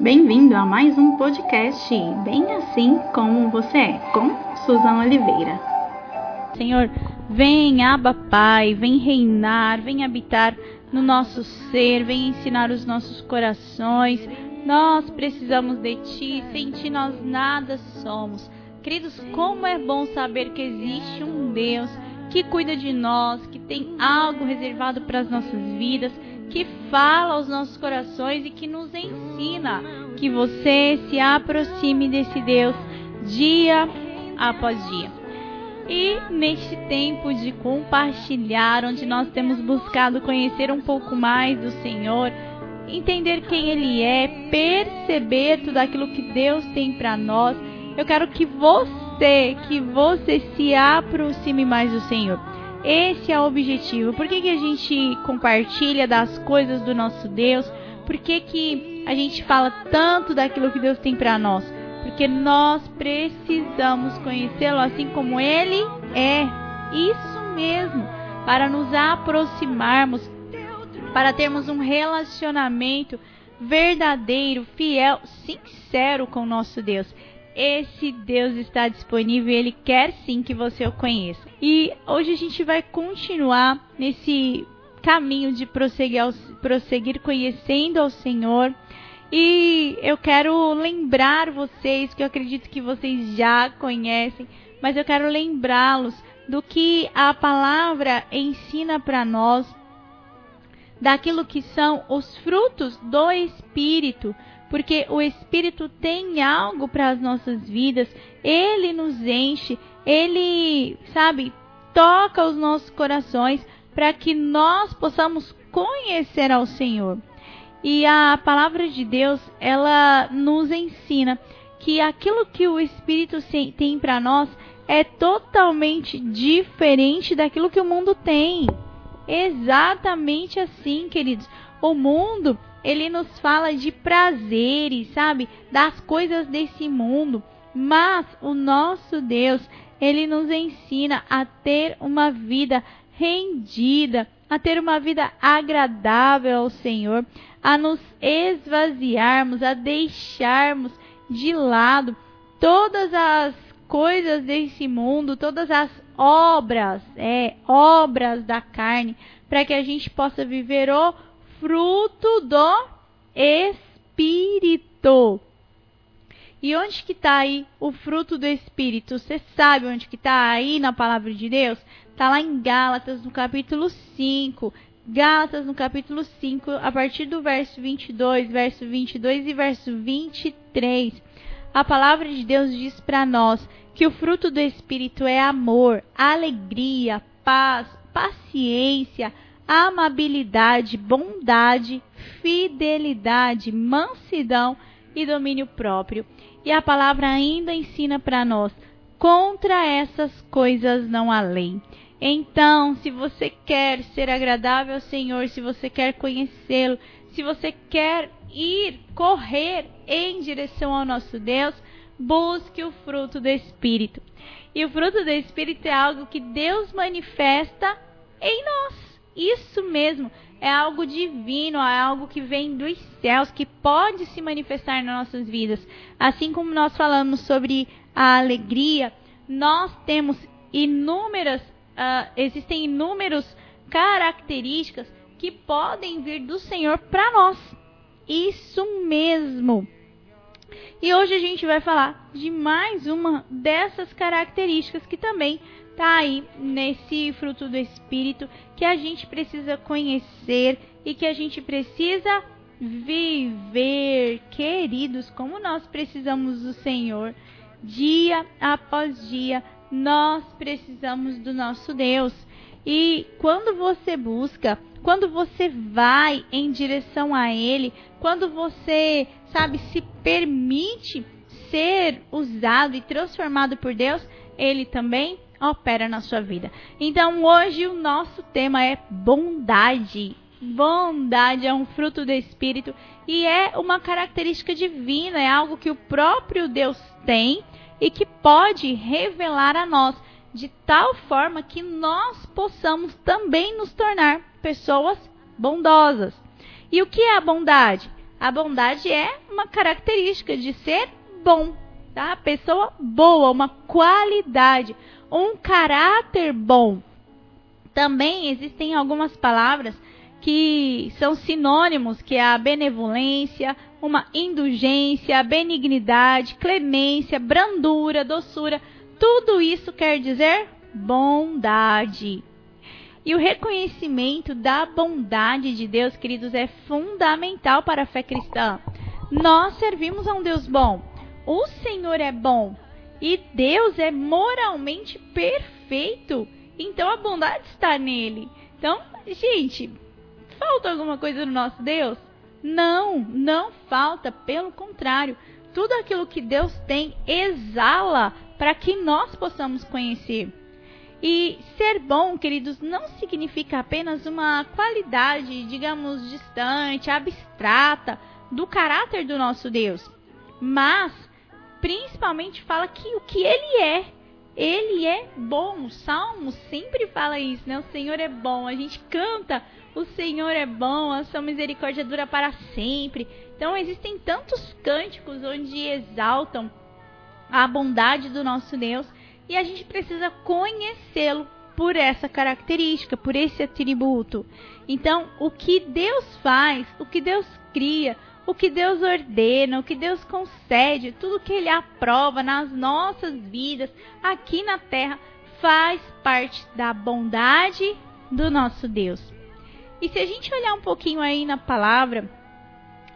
Bem-vindo a mais um podcast Bem Assim Como Você É, com Suzana Oliveira. Senhor, vem, Abba Pai, vem reinar, vem habitar no nosso ser, vem ensinar os nossos corações. Nós precisamos de Ti, sem Ti nós nada somos. Queridos, como é bom saber que existe um Deus que cuida de nós, que tem algo reservado para as nossas vidas, que fala aos nossos corações e que nos ensina que você se aproxime desse Deus dia após dia. E neste tempo de compartilhar, onde nós temos buscado conhecer um pouco mais do Senhor, entender quem Ele é, perceber tudo aquilo que Deus tem para nós, eu quero que você, que você se aproxime mais do Senhor. Esse é o objetivo. Por que, que a gente compartilha das coisas do nosso Deus? Por que, que a gente fala tanto daquilo que Deus tem para nós? Porque nós precisamos conhecê-lo assim como ele é. Isso mesmo. Para nos aproximarmos, para termos um relacionamento verdadeiro, fiel, sincero com o nosso Deus esse Deus está disponível e Ele quer sim que você o conheça. E hoje a gente vai continuar nesse caminho de prosseguir, prosseguir conhecendo ao Senhor. E eu quero lembrar vocês, que eu acredito que vocês já conhecem, mas eu quero lembrá-los do que a palavra ensina para nós, daquilo que são os frutos do Espírito porque o Espírito tem algo para as nossas vidas, ele nos enche, ele, sabe, toca os nossos corações para que nós possamos conhecer ao Senhor. E a palavra de Deus, ela nos ensina que aquilo que o Espírito tem para nós é totalmente diferente daquilo que o mundo tem. Exatamente assim, queridos. O mundo ele nos fala de prazeres, sabe? Das coisas desse mundo. Mas o nosso Deus, ele nos ensina a ter uma vida rendida, a ter uma vida agradável ao Senhor, a nos esvaziarmos, a deixarmos de lado todas as coisas desse mundo, todas as obras, é, obras da carne, para que a gente possa viver o fruto do Espírito. E onde que está aí o fruto do Espírito? Você sabe onde que está aí na palavra de Deus? Está lá em Gálatas, no capítulo 5. Gálatas, no capítulo 5, a partir do verso 22, verso 22 e verso 23. A palavra de Deus diz para nós que o fruto do Espírito é amor, alegria, paz, paciência, amabilidade, bondade, fidelidade, mansidão e domínio próprio. E a palavra ainda ensina para nós: contra essas coisas não há lei. Então, se você quer ser agradável ao Senhor, se você quer conhecê-lo, se você quer ir, correr em direção ao nosso Deus, busque o fruto do Espírito. E o fruto do Espírito é algo que Deus manifesta em nós. Isso mesmo, é algo divino, é algo que vem dos céus, que pode se manifestar nas nossas vidas. Assim como nós falamos sobre a alegria, nós temos inúmeras, uh, existem inúmeras características que podem vir do Senhor para nós. Isso mesmo. E hoje a gente vai falar de mais uma dessas características que também está aí nesse fruto do Espírito que a gente precisa conhecer e que a gente precisa viver, queridos, como nós precisamos do Senhor dia após dia. Nós precisamos do nosso Deus. E quando você busca, quando você vai em direção a Ele, quando você, sabe, se permite ser usado e transformado por Deus, Ele também opera na sua vida. Então hoje o nosso tema é bondade. Bondade é um fruto do Espírito e é uma característica divina, é algo que o próprio Deus tem e que pode revelar a nós de tal forma que nós possamos também nos tornar pessoas bondosas. E o que é a bondade? A bondade é uma característica de ser bom, tá? Pessoa boa, uma qualidade, um caráter bom. Também existem algumas palavras que são sinônimos, que é a benevolência, uma indulgência, benignidade, clemência, brandura, doçura. Tudo isso quer dizer bondade. E o reconhecimento da bondade de Deus, queridos, é fundamental para a fé cristã. Nós servimos a um Deus bom. O Senhor é bom e Deus é moralmente perfeito. Então a bondade está nele. Então, gente, falta alguma coisa no nosso Deus? Não, não falta. Pelo contrário, tudo aquilo que Deus tem exala para que nós possamos conhecer. E ser bom, queridos, não significa apenas uma qualidade, digamos, distante, abstrata do caráter do nosso Deus, mas principalmente fala que o que ele é, ele é bom. O Salmo sempre fala isso, né? O Senhor é bom. A gente canta, o Senhor é bom, a sua misericórdia dura para sempre. Então existem tantos cânticos onde exaltam a bondade do nosso Deus e a gente precisa conhecê-lo por essa característica, por esse atributo. Então, o que Deus faz, o que Deus cria, o que Deus ordena, o que Deus concede, tudo que Ele aprova nas nossas vidas aqui na terra faz parte da bondade do nosso Deus. E se a gente olhar um pouquinho aí na palavra,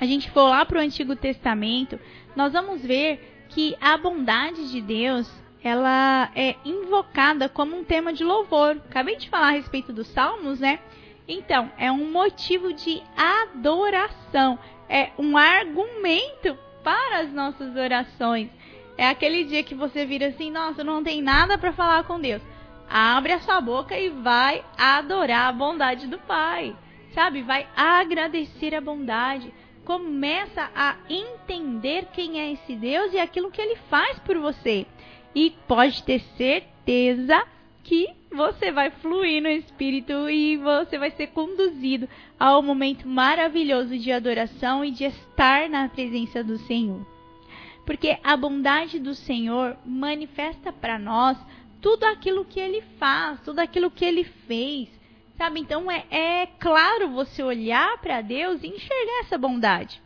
a gente for lá para o Antigo Testamento, nós vamos ver que a bondade de Deus ela é invocada como um tema de louvor. Acabei de falar a respeito dos salmos, né? Então, é um motivo de adoração, é um argumento para as nossas orações. É aquele dia que você vira assim, nossa, não tem nada para falar com Deus. Abre a sua boca e vai adorar a bondade do Pai. Sabe? Vai agradecer a bondade. Começa a entender quem é esse Deus e aquilo que ele faz por você e pode ter certeza que você vai fluir no espírito e você vai ser conduzido ao momento maravilhoso de adoração e de estar na presença do Senhor. Porque a bondade do Senhor manifesta para nós tudo aquilo que ele faz, tudo aquilo que ele fez. Sabe? Então é, é claro você olhar para Deus e enxergar essa bondade.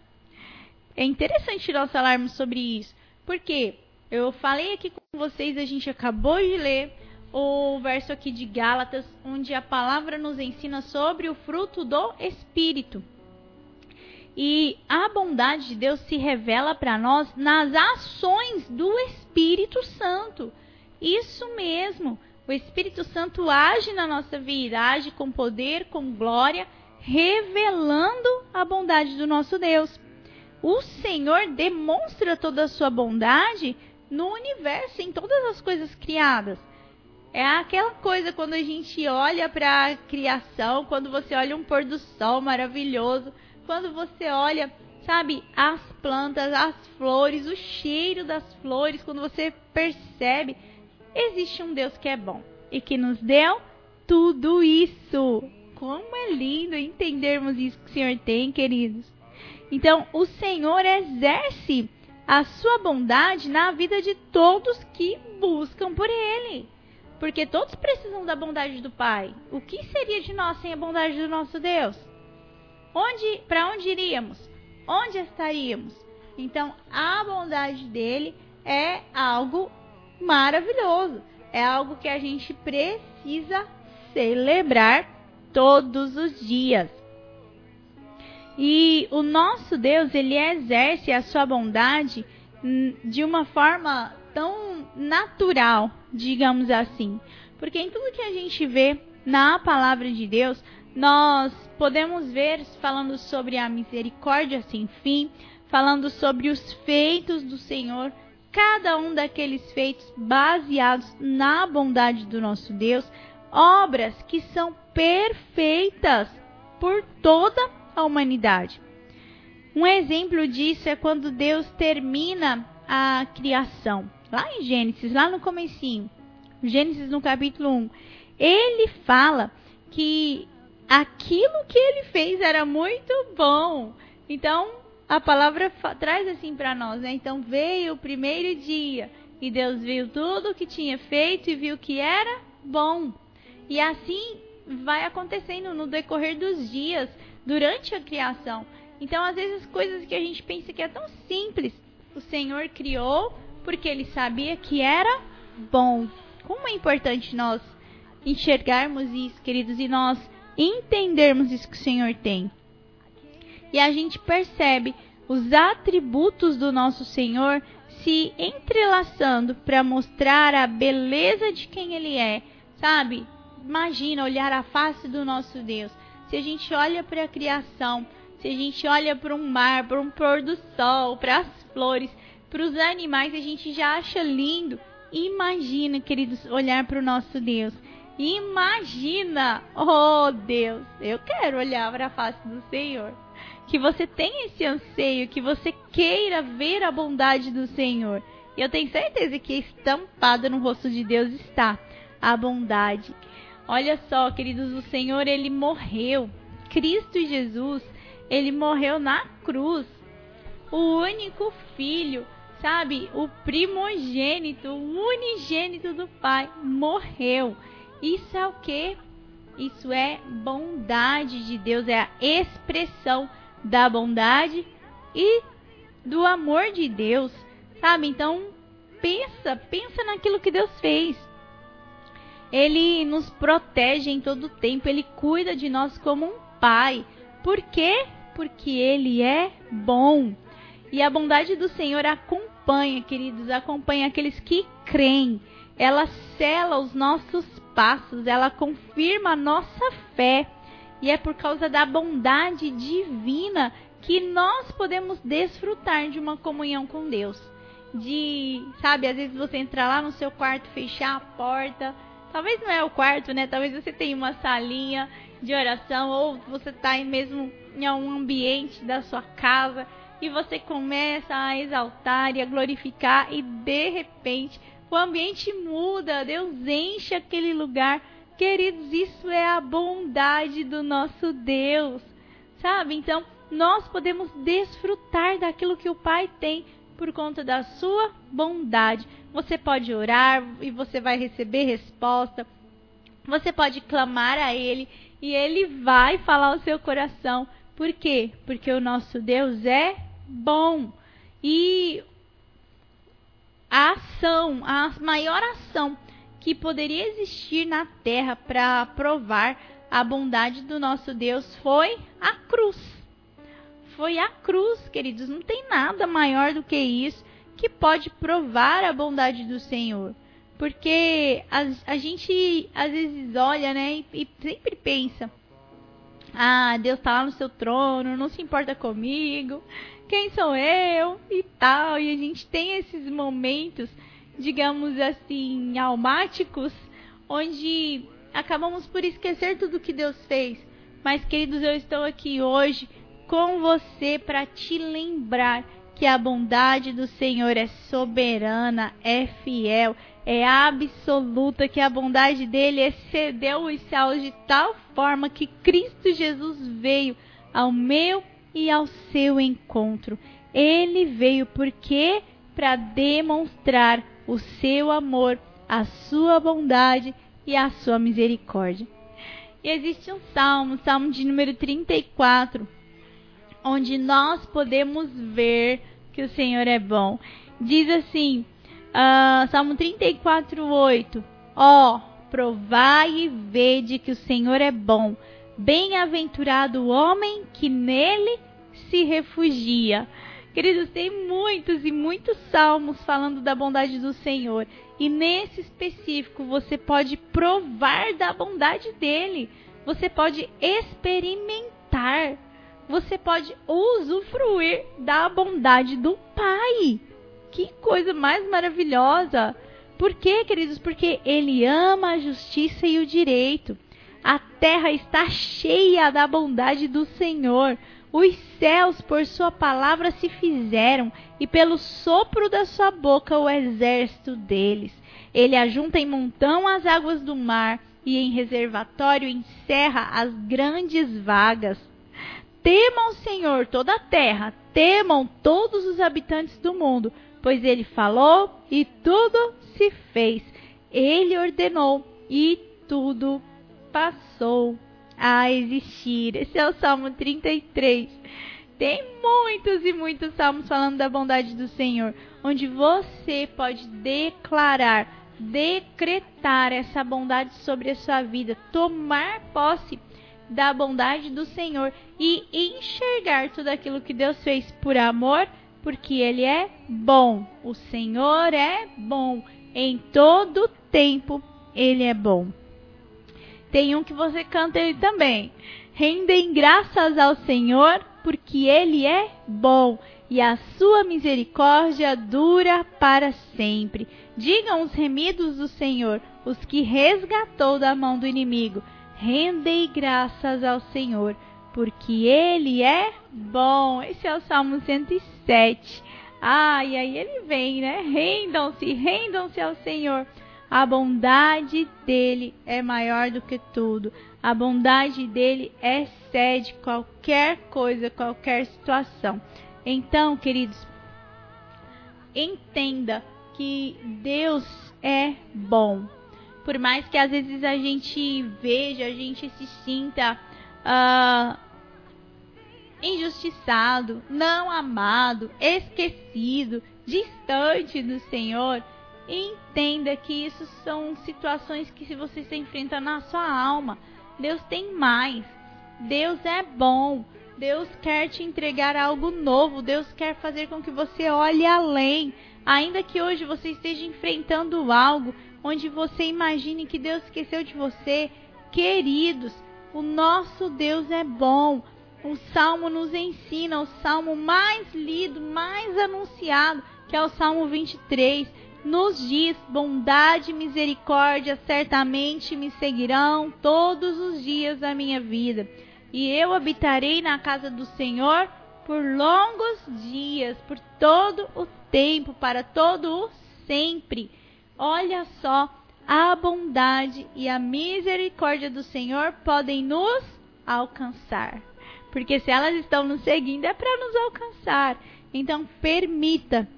É interessante nós falarmos sobre isso. Porque eu falei aqui com vocês, a gente acabou de ler o verso aqui de Gálatas, onde a palavra nos ensina sobre o fruto do Espírito. E a bondade de Deus se revela para nós nas ações do Espírito Santo. Isso mesmo. O Espírito Santo age na nossa vida, age com poder, com glória, revelando a bondade do nosso Deus. O Senhor demonstra toda a sua bondade no universo, em todas as coisas criadas. É aquela coisa quando a gente olha para a criação, quando você olha um pôr do sol maravilhoso, quando você olha, sabe, as plantas, as flores, o cheiro das flores, quando você percebe, existe um Deus que é bom e que nos deu tudo isso. Como é lindo entendermos isso que o Senhor tem, queridos. Então, o Senhor exerce a sua bondade na vida de todos que buscam por Ele. Porque todos precisam da bondade do Pai. O que seria de nós sem a bondade do nosso Deus? Onde, para onde iríamos? Onde estaríamos? Então, a bondade dele é algo maravilhoso. É algo que a gente precisa celebrar todos os dias. E o nosso Deus, ele exerce a sua bondade de uma forma tão natural, digamos assim. Porque em tudo que a gente vê na palavra de Deus, nós podemos ver falando sobre a misericórdia sem fim, falando sobre os feitos do Senhor, cada um daqueles feitos baseados na bondade do nosso Deus, obras que são perfeitas por toda a humanidade. Um exemplo disso é quando Deus termina a criação. Lá em Gênesis, lá no comecinho, Gênesis no capítulo 1, ele fala que aquilo que ele fez era muito bom. Então, a palavra traz assim para nós, né? Então veio o primeiro dia e Deus viu tudo o que tinha feito e viu que era bom. E assim vai acontecendo no decorrer dos dias, durante a criação. Então, às vezes, coisas que a gente pensa que é tão simples, o Senhor criou porque ele sabia que era bom. Como é importante nós enxergarmos isso, queridos, e nós entendermos isso que o Senhor tem. E a gente percebe os atributos do nosso Senhor se entrelaçando para mostrar a beleza de quem Ele é, sabe? Imagina olhar a face do nosso Deus. Se a gente olha para a criação, se a gente olha para um mar, para um pôr do sol, para as flores, para os animais, a gente já acha lindo. Imagina, queridos, olhar para o nosso Deus. Imagina, oh Deus, eu quero olhar para a face do Senhor. Que você tenha esse anseio, que você queira ver a bondade do Senhor. E eu tenho certeza que estampada no rosto de Deus está a bondade. Olha só, queridos, o Senhor ele morreu. Cristo Jesus, ele morreu na cruz. O único filho, sabe? O primogênito, o unigênito do Pai morreu. Isso é o que? Isso é bondade de Deus, é a expressão da bondade e do amor de Deus, sabe? Então, pensa, pensa naquilo que Deus fez. Ele nos protege em todo o tempo, ele cuida de nós como um pai. Por quê? Porque ele é bom. E a bondade do Senhor acompanha, queridos, acompanha aqueles que creem. Ela cela os nossos passos, ela confirma a nossa fé. E é por causa da bondade divina que nós podemos desfrutar de uma comunhão com Deus. De, sabe, às vezes você entrar lá no seu quarto, fechar a porta, Talvez não é o quarto, né? Talvez você tenha uma salinha de oração ou você está mesmo em um ambiente da sua casa e você começa a exaltar e a glorificar e de repente o ambiente muda, Deus enche aquele lugar. Queridos, isso é a bondade do nosso Deus, sabe? Então, nós podemos desfrutar daquilo que o Pai tem por conta da sua bondade. Você pode orar e você vai receber resposta. Você pode clamar a Ele e Ele vai falar ao seu coração. Por quê? Porque o nosso Deus é bom. E a ação, a maior ação que poderia existir na terra para provar a bondade do nosso Deus foi a cruz foi a cruz, queridos. Não tem nada maior do que isso que pode provar a bondade do Senhor. Porque a, a gente às vezes olha, né, e, e sempre pensa: ah, Deus está lá no seu trono, não se importa comigo, quem sou eu e tal. E a gente tem esses momentos, digamos assim, almáticos, onde acabamos por esquecer tudo que Deus fez. Mas, queridos, eu estou aqui hoje com você para te lembrar que a bondade do Senhor é soberana, é fiel, é absoluta, que a bondade dele excedeu os céus de tal forma que Cristo Jesus veio ao meu e ao seu encontro. Ele veio porque para demonstrar o seu amor, a sua bondade e a sua misericórdia. E existe um salmo, salmo de número 34, onde nós podemos ver que o Senhor é bom. Diz assim, uh, Salmo 34, 8: Ó, oh, provai e vede que o Senhor é bom. Bem-aventurado o homem que nele se refugia. Queridos, tem muitos e muitos salmos falando da bondade do Senhor. E nesse específico, você pode provar da bondade dele. Você pode experimentar você pode usufruir da bondade do Pai. Que coisa mais maravilhosa! Por quê, queridos? Porque Ele ama a justiça e o direito. A terra está cheia da bondade do Senhor. Os céus, por Sua palavra, se fizeram, e pelo sopro da Sua boca, o exército deles. Ele ajunta em montão as águas do mar, e em reservatório encerra as grandes vagas. Tema o Senhor toda a terra, temam todos os habitantes do mundo, pois ele falou e tudo se fez. Ele ordenou e tudo passou a existir. Esse é o Salmo 33. Tem muitos e muitos salmos falando da bondade do Senhor, onde você pode declarar, decretar essa bondade sobre a sua vida, tomar posse da bondade do Senhor e enxergar tudo aquilo que Deus fez por amor, porque Ele é bom. O Senhor é bom. Em todo tempo Ele é bom. Tem um que você canta ele também. Rendem graças ao Senhor, porque Ele é bom e a sua misericórdia dura para sempre. Digam os remidos do Senhor, os que resgatou da mão do inimigo rendei graças ao Senhor, porque Ele é bom. Esse é o Salmo 107. Ah, e aí ele vem, né? Rendam-se, rendam-se ao Senhor. A bondade dele é maior do que tudo. A bondade dele excede qualquer coisa, qualquer situação. Então, queridos, entenda que Deus é bom por mais que às vezes a gente veja, a gente se sinta uh, injustiçado, não amado, esquecido, distante do Senhor, entenda que isso são situações que você se enfrenta na sua alma, Deus tem mais. Deus é bom. Deus quer te entregar algo novo. Deus quer fazer com que você olhe além. Ainda que hoje você esteja enfrentando algo, onde você imagine que Deus esqueceu de você. Queridos, o nosso Deus é bom. O salmo nos ensina, o salmo mais lido, mais anunciado, que é o salmo 23, nos diz: bondade e misericórdia certamente me seguirão todos os dias da minha vida, e eu habitarei na casa do Senhor por longos dias, por todo o tempo, para todo o sempre. Olha só, a bondade e a misericórdia do Senhor podem nos alcançar. Porque se elas estão nos seguindo, é para nos alcançar. Então, permita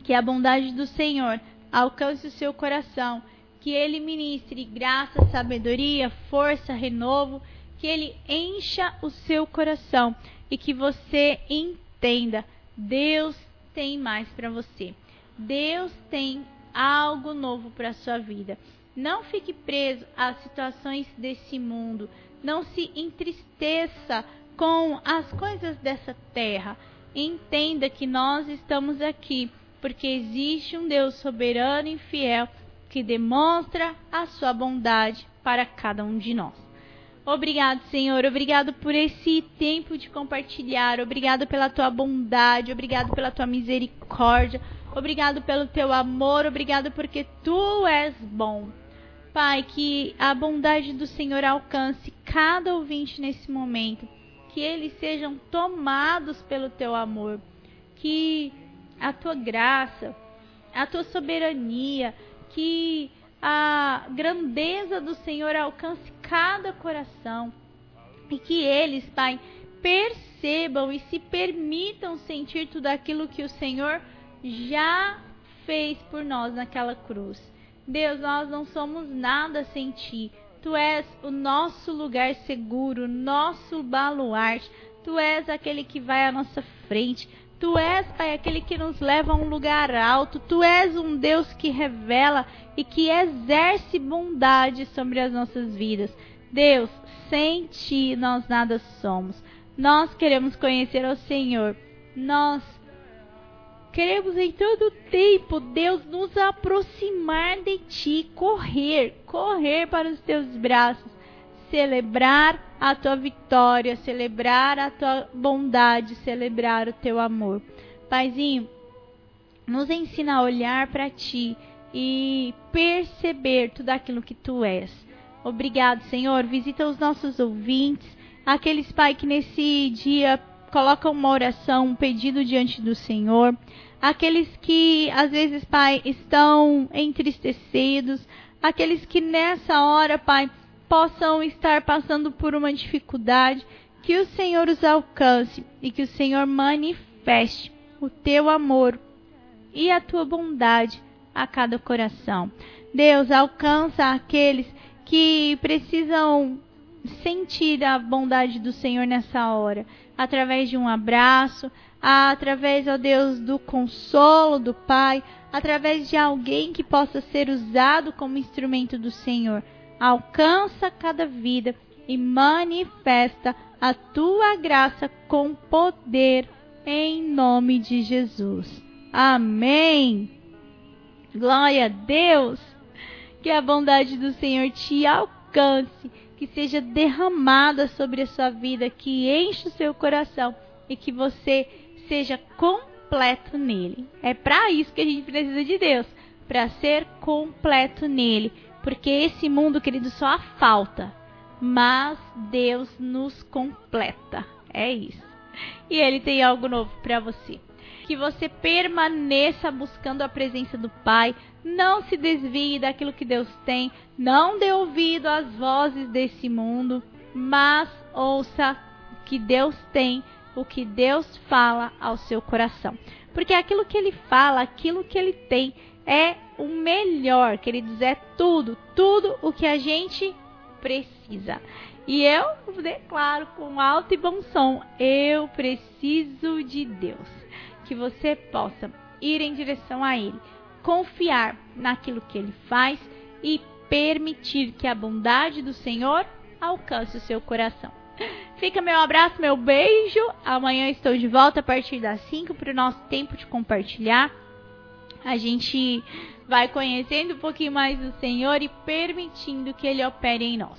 que a bondade do Senhor alcance o seu coração, que ele ministre graça, sabedoria, força, renovo, que ele encha o seu coração e que você entenda: Deus tem mais para você. Deus tem algo novo para sua vida. Não fique preso às situações desse mundo. Não se entristeça com as coisas dessa terra. Entenda que nós estamos aqui porque existe um Deus soberano e fiel que demonstra a sua bondade para cada um de nós. Obrigado, Senhor. Obrigado por esse tempo de compartilhar. Obrigado pela tua bondade. Obrigado pela tua misericórdia. Obrigado pelo teu amor, obrigado porque tu és bom. Pai, que a bondade do Senhor alcance cada ouvinte nesse momento, que eles sejam tomados pelo teu amor, que a tua graça, a tua soberania, que a grandeza do Senhor alcance cada coração e que eles, Pai, percebam e se permitam sentir tudo aquilo que o Senhor já fez por nós naquela cruz. Deus, nós não somos nada sem ti. Tu és o nosso lugar seguro, nosso baluarte. Tu és aquele que vai à nossa frente. Tu és, Pai, aquele que nos leva a um lugar alto. Tu és um Deus que revela e que exerce bondade sobre as nossas vidas. Deus, sem ti nós nada somos. Nós queremos conhecer ao Senhor. Nós Queremos em todo tempo, Deus, nos aproximar de Ti, correr, correr para os Teus braços, celebrar a Tua vitória, celebrar a Tua bondade, celebrar o Teu amor. Paizinho, nos ensina a olhar para Ti e perceber tudo aquilo que Tu és. Obrigado, Senhor. Visita os nossos ouvintes, aqueles, Pai, que nesse dia colocam uma oração, um pedido diante do Senhor. Aqueles que às vezes, Pai, estão entristecidos, aqueles que nessa hora, Pai, possam estar passando por uma dificuldade, que o Senhor os alcance e que o Senhor manifeste o teu amor e a tua bondade a cada coração. Deus alcança aqueles que precisam sentir a bondade do Senhor nessa hora, através de um abraço, através, ó Deus, do consolo do Pai, através de alguém que possa ser usado como instrumento do Senhor. Alcança cada vida e manifesta a tua graça com poder em nome de Jesus. Amém. Glória a Deus. Que a bondade do Senhor te alcance, que seja derramada sobre a sua vida, que enche o seu coração e que você seja completo nele. É para isso que a gente precisa de Deus, para ser completo nele, porque esse mundo, querido, só há falta, mas Deus nos completa. É isso. E ele tem algo novo para você. Que você permaneça buscando a presença do Pai, não se desvie daquilo que Deus tem, não dê ouvido às vozes desse mundo, mas ouça o que Deus tem o que Deus fala ao seu coração. Porque aquilo que ele fala, aquilo que ele tem, é o melhor, queridos, é tudo, tudo o que a gente precisa. E eu declaro com alto e bom som: eu preciso de Deus. Que você possa ir em direção a Ele, confiar naquilo que Ele faz e permitir que a bondade do Senhor alcance o seu coração. Fica meu abraço, meu beijo. Amanhã estou de volta a partir das 5 para o nosso tempo de compartilhar. A gente vai conhecendo um pouquinho mais do Senhor e permitindo que Ele opere em nós.